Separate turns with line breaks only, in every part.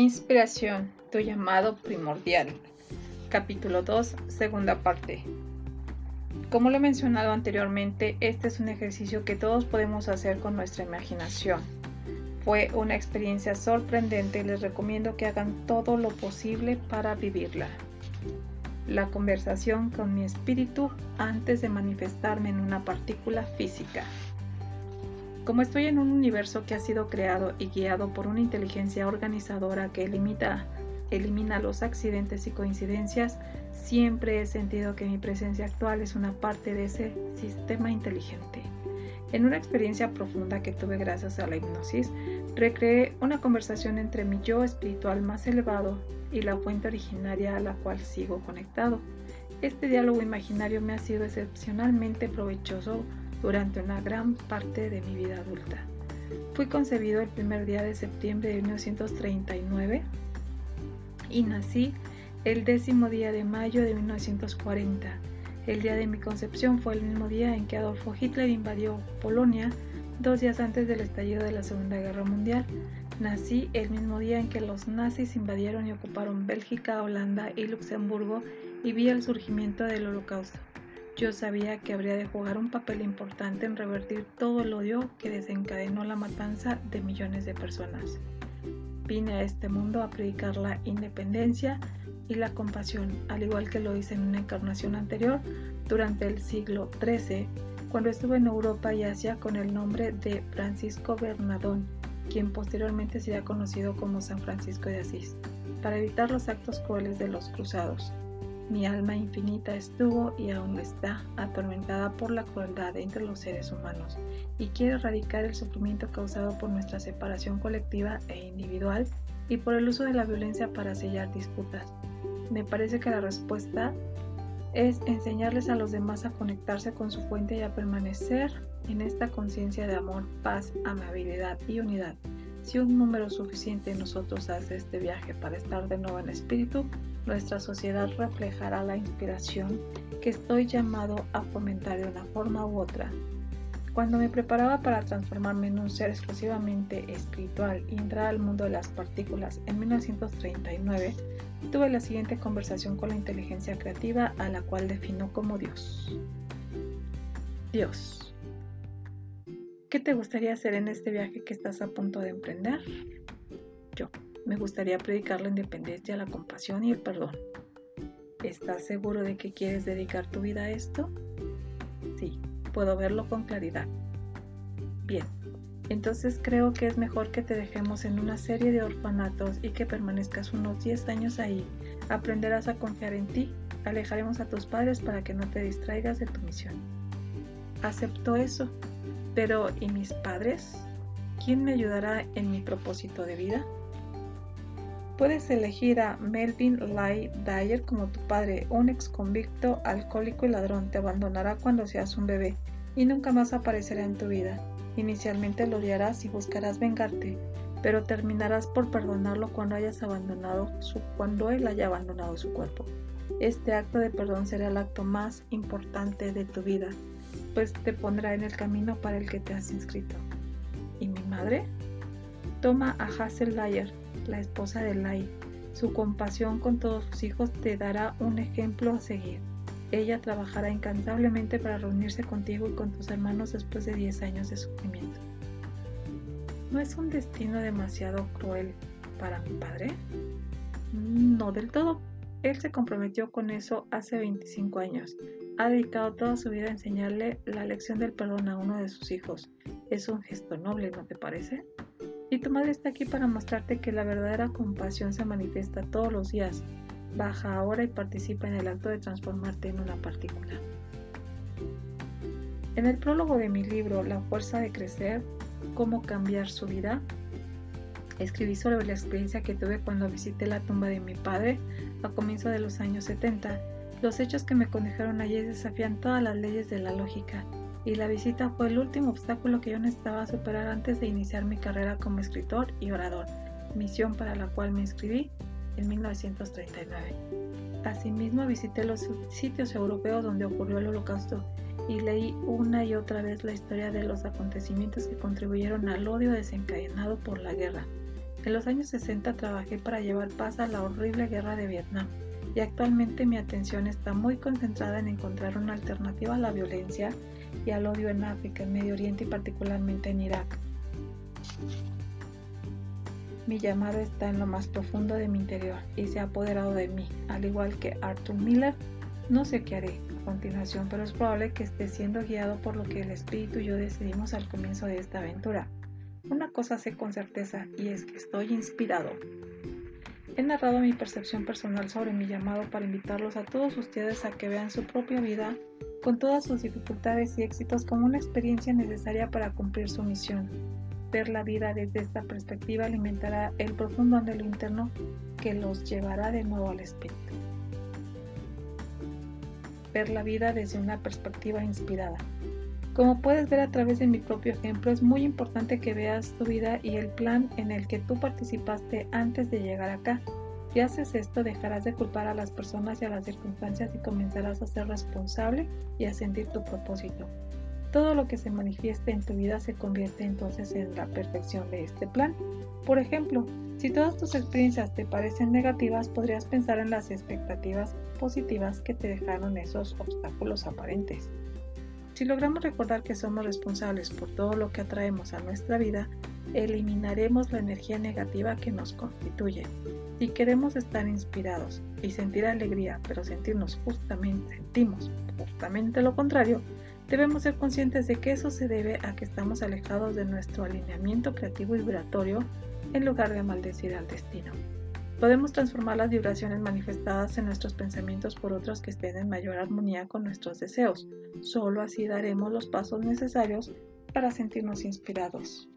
Inspiración, tu llamado primordial. Capítulo 2, segunda parte. Como lo he mencionado anteriormente, este es un ejercicio que todos podemos hacer con nuestra imaginación. Fue una experiencia sorprendente y les recomiendo que hagan todo lo posible para vivirla. La conversación con mi espíritu antes de manifestarme en una partícula física. Como estoy en un universo que ha sido creado y guiado por una inteligencia organizadora que elimina, los accidentes y coincidencias, siempre he sentido que mi presencia actual es una parte de ese sistema inteligente. En una experiencia profunda que tuve gracias a la hipnosis, recreé una conversación entre mi yo espiritual más elevado y la fuente originaria a la cual sigo conectado. Este diálogo imaginario me ha sido excepcionalmente provechoso durante una gran parte de mi vida adulta. Fui concebido el primer día de septiembre de 1939 y nací el décimo día de mayo de 1940. El día de mi concepción fue el mismo día en que Adolfo Hitler invadió Polonia, dos días antes del estallido de la Segunda Guerra Mundial. Nací el mismo día en que los nazis invadieron y ocuparon Bélgica, Holanda y Luxemburgo y vi el surgimiento del Holocausto. Yo sabía que habría de jugar un papel importante en revertir todo el odio que desencadenó la matanza de millones de personas. Vine a este mundo a predicar la independencia y la compasión, al igual que lo hice en una encarnación anterior durante el siglo XIII, cuando estuve en Europa y Asia con el nombre de Francisco Bernadón, quien posteriormente sería conocido como San Francisco de Asís, para evitar los actos crueles de los cruzados. Mi alma infinita estuvo y aún está atormentada por la crueldad entre los seres humanos y quiere erradicar el sufrimiento causado por nuestra separación colectiva e individual y por el uso de la violencia para sellar disputas. Me parece que la respuesta es enseñarles a los demás a conectarse con su fuente y a permanecer en esta conciencia de amor, paz, amabilidad y unidad. Si un número suficiente de nosotros hace este viaje para estar de nuevo en espíritu, nuestra sociedad reflejará la inspiración que estoy llamado a fomentar de una forma u otra. Cuando me preparaba para transformarme en un ser exclusivamente espiritual y entrar al mundo de las partículas en 1939, tuve la siguiente conversación con la inteligencia creativa a la cual defino como Dios. Dios. ¿Qué te gustaría hacer en este viaje que estás a punto de emprender? Yo. Me gustaría predicar la independencia, la compasión y el perdón. ¿Estás seguro de que quieres dedicar tu vida a esto? Sí, puedo verlo con claridad. Bien, entonces creo que es mejor que te dejemos en una serie de orfanatos y que permanezcas unos 10 años ahí. Aprenderás a confiar en ti, alejaremos a tus padres para que no te distraigas de tu misión. Acepto eso, pero ¿y mis padres? ¿Quién me ayudará en mi propósito de vida? Puedes elegir a Melvin Lai Dyer como tu padre, un ex convicto, alcohólico y ladrón. Te abandonará cuando seas un bebé y nunca más aparecerá en tu vida. Inicialmente lo odiarás y buscarás vengarte, pero terminarás por perdonarlo cuando hayas abandonado su, cuando él haya abandonado su cuerpo. Este acto de perdón será el acto más importante de tu vida, pues te pondrá en el camino para el que te has inscrito. ¿Y mi madre? Toma a Hazel Dyer, la esposa de Lai. Su compasión con todos sus hijos te dará un ejemplo a seguir. Ella trabajará incansablemente para reunirse contigo y con tus hermanos después de 10 años de sufrimiento. ¿No es un destino demasiado cruel para mi padre? No del todo. Él se comprometió con eso hace 25 años. Ha dedicado toda su vida a enseñarle la lección del perdón a uno de sus hijos. Es un gesto noble, ¿no te parece? Y tu madre está aquí para mostrarte que la verdadera compasión se manifiesta todos los días. Baja ahora y participa en el acto de transformarte en una partícula. En el prólogo de mi libro La fuerza de crecer, cómo cambiar su vida, escribí sobre la experiencia que tuve cuando visité la tumba de mi padre a comienzos de los años 70. Los hechos que me condujeron allí desafían todas las leyes de la lógica y la visita fue el último obstáculo que yo necesitaba superar antes de iniciar mi carrera como escritor y orador, misión para la cual me inscribí en 1939. Asimismo visité los sitios europeos donde ocurrió el holocausto y leí una y otra vez la historia de los acontecimientos que contribuyeron al odio desencadenado por la guerra. En los años 60 trabajé para llevar paz a la horrible guerra de Vietnam y actualmente mi atención está muy concentrada en encontrar una alternativa a la violencia y al odio en África, en Medio Oriente y particularmente en Irak. Mi llamado está en lo más profundo de mi interior y se ha apoderado de mí, al igual que Arthur Miller. No sé qué haré a continuación, pero es probable que esté siendo guiado por lo que el espíritu y yo decidimos al comienzo de esta aventura. Una cosa sé con certeza y es que estoy inspirado. He narrado mi percepción personal sobre mi llamado para invitarlos a todos ustedes a que vean su propia vida con todas sus dificultades y éxitos como una experiencia necesaria para cumplir su misión. Ver la vida desde esta perspectiva alimentará el profundo anhelo interno que los llevará de nuevo al espíritu. Ver la vida desde una perspectiva inspirada. Como puedes ver a través de mi propio ejemplo, es muy importante que veas tu vida y el plan en el que tú participaste antes de llegar acá. Si haces esto, dejarás de culpar a las personas y a las circunstancias y comenzarás a ser responsable y a sentir tu propósito. Todo lo que se manifieste en tu vida se convierte entonces en la perfección de este plan. Por ejemplo, si todas tus experiencias te parecen negativas, podrías pensar en las expectativas positivas que te dejaron esos obstáculos aparentes. Si logramos recordar que somos responsables por todo lo que atraemos a nuestra vida, eliminaremos la energía negativa que nos constituye. Si queremos estar inspirados y sentir alegría, pero sentirnos justamente, sentimos justamente lo contrario, Debemos ser conscientes de que eso se debe a que estamos alejados de nuestro alineamiento creativo y vibratorio en lugar de maldecir al destino. Podemos transformar las vibraciones manifestadas en nuestros pensamientos por otras que estén en mayor armonía con nuestros deseos. Solo así daremos los pasos necesarios para sentirnos inspirados.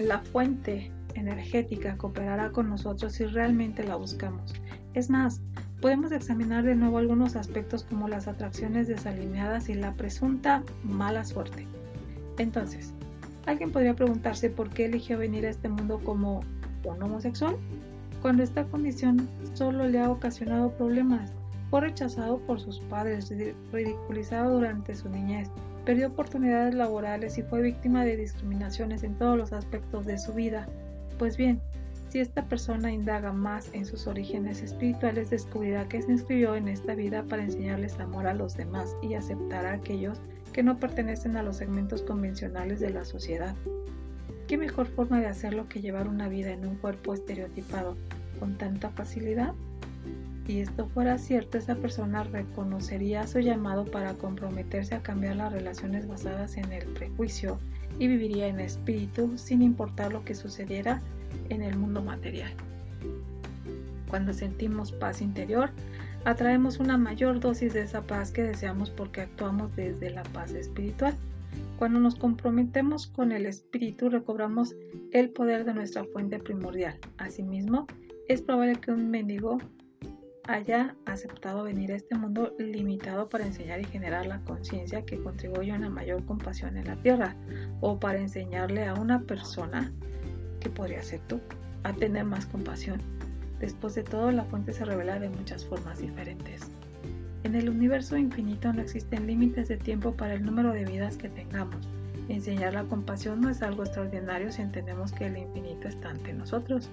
La fuente energética cooperará con nosotros si realmente la buscamos. Es más, podemos examinar de nuevo algunos aspectos como las atracciones desalineadas y la presunta mala suerte. Entonces, alguien podría preguntarse por qué eligió venir a este mundo como un homosexual, cuando esta condición solo le ha ocasionado problemas. Fue rechazado por sus padres, ridiculizado durante su niñez, perdió oportunidades laborales y fue víctima de discriminaciones en todos los aspectos de su vida. Pues bien, si esta persona indaga más en sus orígenes espirituales, descubrirá que se inscribió en esta vida para enseñarles amor a los demás y aceptar a aquellos que no pertenecen a los segmentos convencionales de la sociedad. ¿Qué mejor forma de hacerlo que llevar una vida en un cuerpo estereotipado con tanta facilidad? Si esto fuera cierto, esa persona reconocería su llamado para comprometerse a cambiar las relaciones basadas en el prejuicio y viviría en espíritu sin importar lo que sucediera en el mundo material. Cuando sentimos paz interior, atraemos una mayor dosis de esa paz que deseamos porque actuamos desde la paz espiritual. Cuando nos comprometemos con el espíritu, recobramos el poder de nuestra fuente primordial. Asimismo, es probable que un mendigo haya aceptado venir a este mundo limitado para enseñar y generar la conciencia que contribuye a una mayor compasión en la tierra, o para enseñarle a una persona que podría ser tú, a tener más compasión. Después de todo, la fuente se revela de muchas formas diferentes. En el universo infinito no existen límites de tiempo para el número de vidas que tengamos. Enseñar la compasión no es algo extraordinario si entendemos que el infinito está ante nosotros.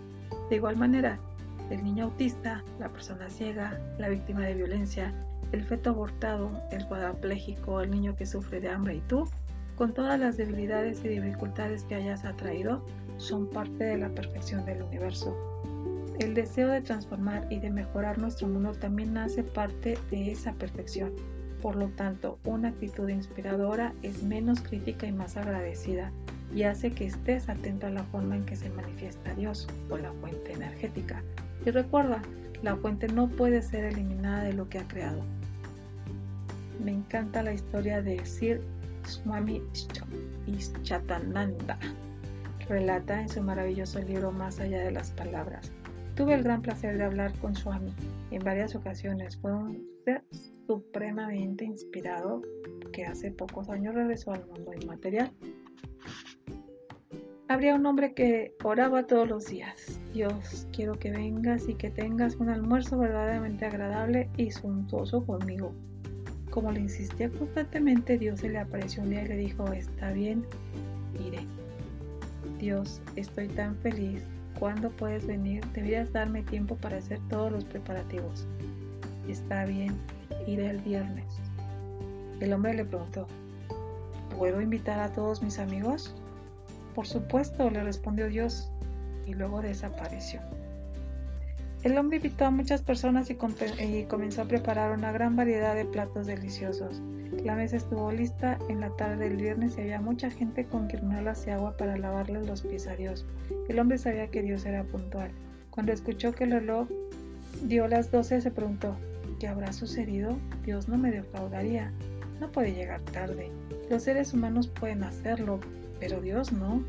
De igual manera, el niño autista, la persona ciega, la víctima de violencia, el feto abortado, el cuadrapléjico, el niño que sufre de hambre y tú, con todas las debilidades y dificultades que hayas atraído, son parte de la perfección del universo. El deseo de transformar y de mejorar nuestro mundo también nace parte de esa perfección. Por lo tanto, una actitud inspiradora es menos crítica y más agradecida y hace que estés atento a la forma en que se manifiesta Dios o la fuente energética. Y recuerda, la fuente no puede ser eliminada de lo que ha creado. Me encanta la historia de Sir Swami Chatananda relata en su maravilloso libro Más allá de las palabras. Tuve el gran placer de hablar con Swami en varias ocasiones. Fue un ser supremamente inspirado que hace pocos años regresó al mundo inmaterial. Habría un hombre que oraba todos los días. Dios, quiero que vengas y que tengas un almuerzo verdaderamente agradable y suntuoso conmigo. Como le insistía constantemente, Dios se le apareció un día y le dijo, está bien, iré. Dios, estoy tan feliz. ¿Cuándo puedes venir? Deberías darme tiempo para hacer todos los preparativos. Está bien, iré el viernes. El hombre le preguntó, ¿puedo invitar a todos mis amigos? Por supuesto, le respondió Dios, y luego desapareció. El hombre invitó a muchas personas y, comenzó a preparar una gran variedad de platos deliciosos. La mesa estuvo lista en la tarde del viernes y había mucha gente con guirnaldas y agua para lavarle los pies a Dios. El hombre sabía que Dios era puntual. Cuando escuchó que el reloj dio las doce, se preguntó, ¿qué habrá sucedido? Dios no me defraudaría. No puede llegar tarde. Los seres humanos pueden hacerlo, pero Dios no.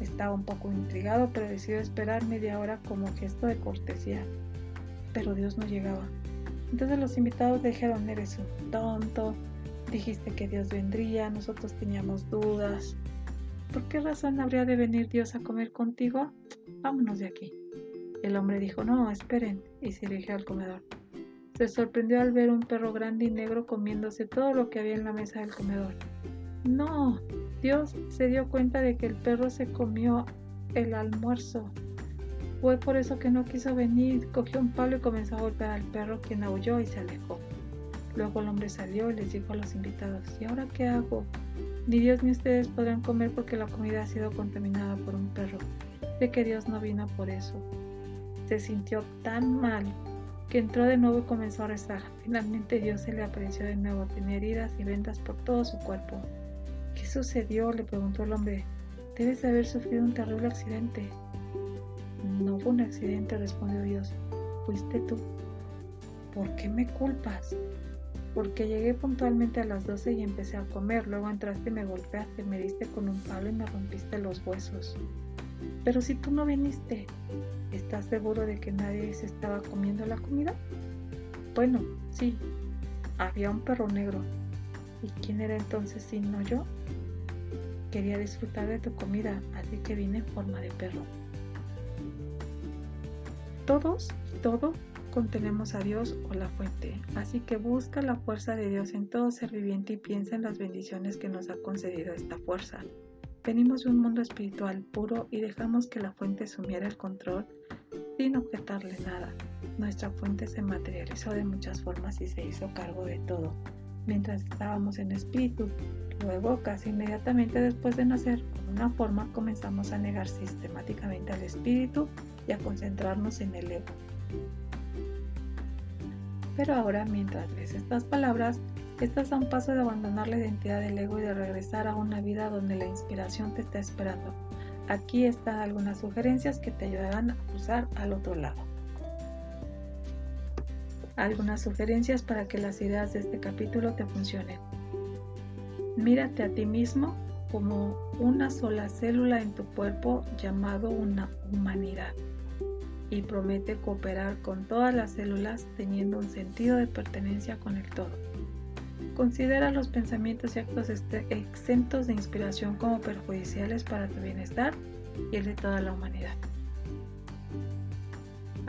Estaba un poco intrigado, pero decidió esperar media hora como gesto de cortesía. Pero Dios no llegaba. Entonces los invitados dijeron, eres un tonto, dijiste que Dios vendría, nosotros teníamos dudas. ¿Por qué razón habría de venir Dios a comer contigo? Vámonos de aquí. El hombre dijo, no, esperen, y se dirigió al comedor. Se sorprendió al ver un perro grande y negro comiéndose todo lo que había en la mesa del comedor. No, Dios se dio cuenta de que el perro se comió el almuerzo. Fue por eso que no quiso venir. Cogió un palo y comenzó a golpear al perro, quien aulló y se alejó. Luego el hombre salió y les dijo a los invitados, ¿y ahora qué hago? Ni Dios ni ustedes podrán comer porque la comida ha sido contaminada por un perro. Sé que Dios no vino por eso. Se sintió tan mal que entró de nuevo y comenzó a rezar. Finalmente Dios se le apareció de nuevo, tenía heridas y vendas por todo su cuerpo. ¿Qué sucedió? le preguntó el hombre. Debes de haber sufrido un terrible accidente. No fue un accidente, respondió Dios. Fuiste tú. ¿Por qué me culpas? Porque llegué puntualmente a las 12 y empecé a comer. Luego entraste y me golpeaste, me diste con un palo y me rompiste los huesos. Pero si tú no viniste, ¿estás seguro de que nadie se estaba comiendo la comida? Bueno, sí, había un perro negro. ¿Y quién era entonces si no yo? Quería disfrutar de tu comida, así que vine en forma de perro. Todos, todo, contenemos a Dios o la fuente, así que busca la fuerza de Dios en todo ser viviente y piensa en las bendiciones que nos ha concedido esta fuerza. Venimos de un mundo espiritual puro y dejamos que la fuente sumiera el control sin objetarle nada. Nuestra fuente se materializó de muchas formas y se hizo cargo de todo mientras estábamos en espíritu. Luego, casi inmediatamente después de nacer, con una forma comenzamos a negar sistemáticamente al espíritu y a concentrarnos en el ego. Pero ahora, mientras lees estas palabras, estás a un paso de abandonar la identidad del ego y de regresar a una vida donde la inspiración te está esperando. Aquí están algunas sugerencias que te ayudarán a cruzar al otro lado algunas sugerencias para que las ideas de este capítulo te funcionen. Mírate a ti mismo como una sola célula en tu cuerpo llamado una humanidad y promete cooperar con todas las células teniendo un sentido de pertenencia con el todo. Considera los pensamientos y actos este, exentos de inspiración como perjudiciales para tu bienestar y el de toda la humanidad.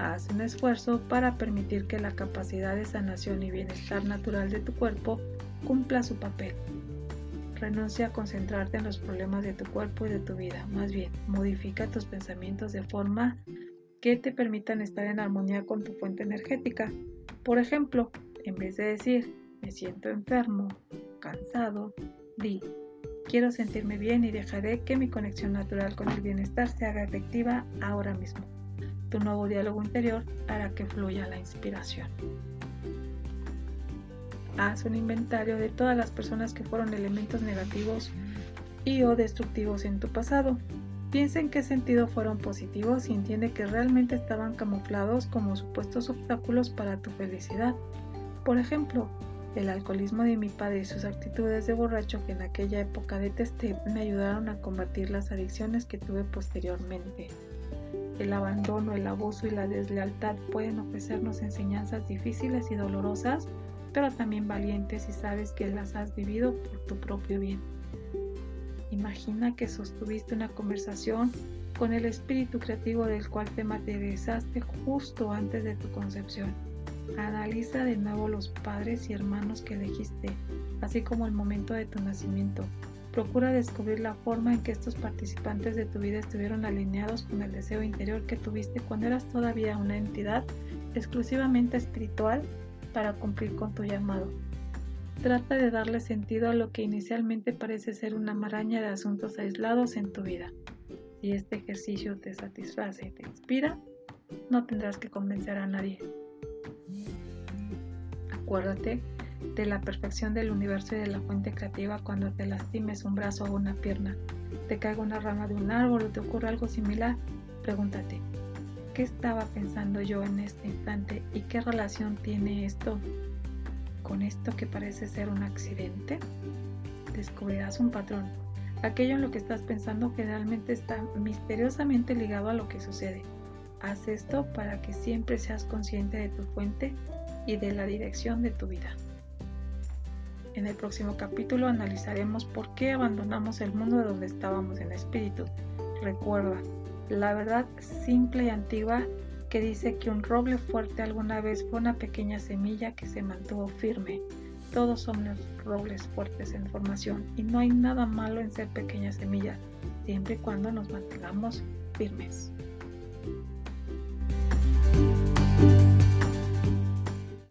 Haz un esfuerzo para permitir que la capacidad de sanación y bienestar natural de tu cuerpo cumpla su papel. Renuncia a concentrarte en los problemas de tu cuerpo y de tu vida. Más bien, modifica tus pensamientos de forma que te permitan estar en armonía con tu fuente energética. Por ejemplo, en vez de decir, me siento enfermo, cansado, di, quiero sentirme bien y dejaré que mi conexión natural con el bienestar se haga efectiva ahora mismo. Tu nuevo diálogo interior hará que fluya la inspiración. Haz un inventario de todas las personas que fueron elementos negativos y o destructivos en tu pasado. Piensa en qué sentido fueron positivos y entiende que realmente estaban camuflados como supuestos obstáculos para tu felicidad. Por ejemplo, el alcoholismo de mi padre y sus actitudes de borracho que en aquella época detesté me ayudaron a combatir las adicciones que tuve posteriormente. El abandono, el abuso y la deslealtad pueden ofrecernos enseñanzas difíciles y dolorosas, pero también valientes si sabes que las has vivido por tu propio bien. Imagina que sostuviste una conversación con el espíritu creativo del cual te materializaste justo antes de tu concepción. Analiza de nuevo los padres y hermanos que elegiste, así como el momento de tu nacimiento. Procura descubrir la forma en que estos participantes de tu vida estuvieron alineados con el deseo interior que tuviste cuando eras todavía una entidad exclusivamente espiritual para cumplir con tu llamado. Trata de darle sentido a lo que inicialmente parece ser una maraña de asuntos aislados en tu vida. Si este ejercicio te satisface y te inspira, no tendrás que convencer a nadie. Acuérdate de la perfección del universo y de la fuente creativa cuando te lastimes un brazo o una pierna, te caiga una rama de un árbol o te ocurre algo similar, pregúntate, ¿qué estaba pensando yo en este instante y qué relación tiene esto con esto que parece ser un accidente? Descubrirás un patrón. Aquello en lo que estás pensando generalmente está misteriosamente ligado a lo que sucede. Haz esto para que siempre seas consciente de tu fuente y de la dirección de tu vida. En el próximo capítulo analizaremos por qué abandonamos el mundo de donde estábamos en espíritu. Recuerda, la verdad simple y antigua que dice que un roble fuerte alguna vez fue una pequeña semilla que se mantuvo firme. Todos somos robles fuertes en formación y no hay nada malo en ser pequeñas semillas, siempre y cuando nos mantengamos firmes.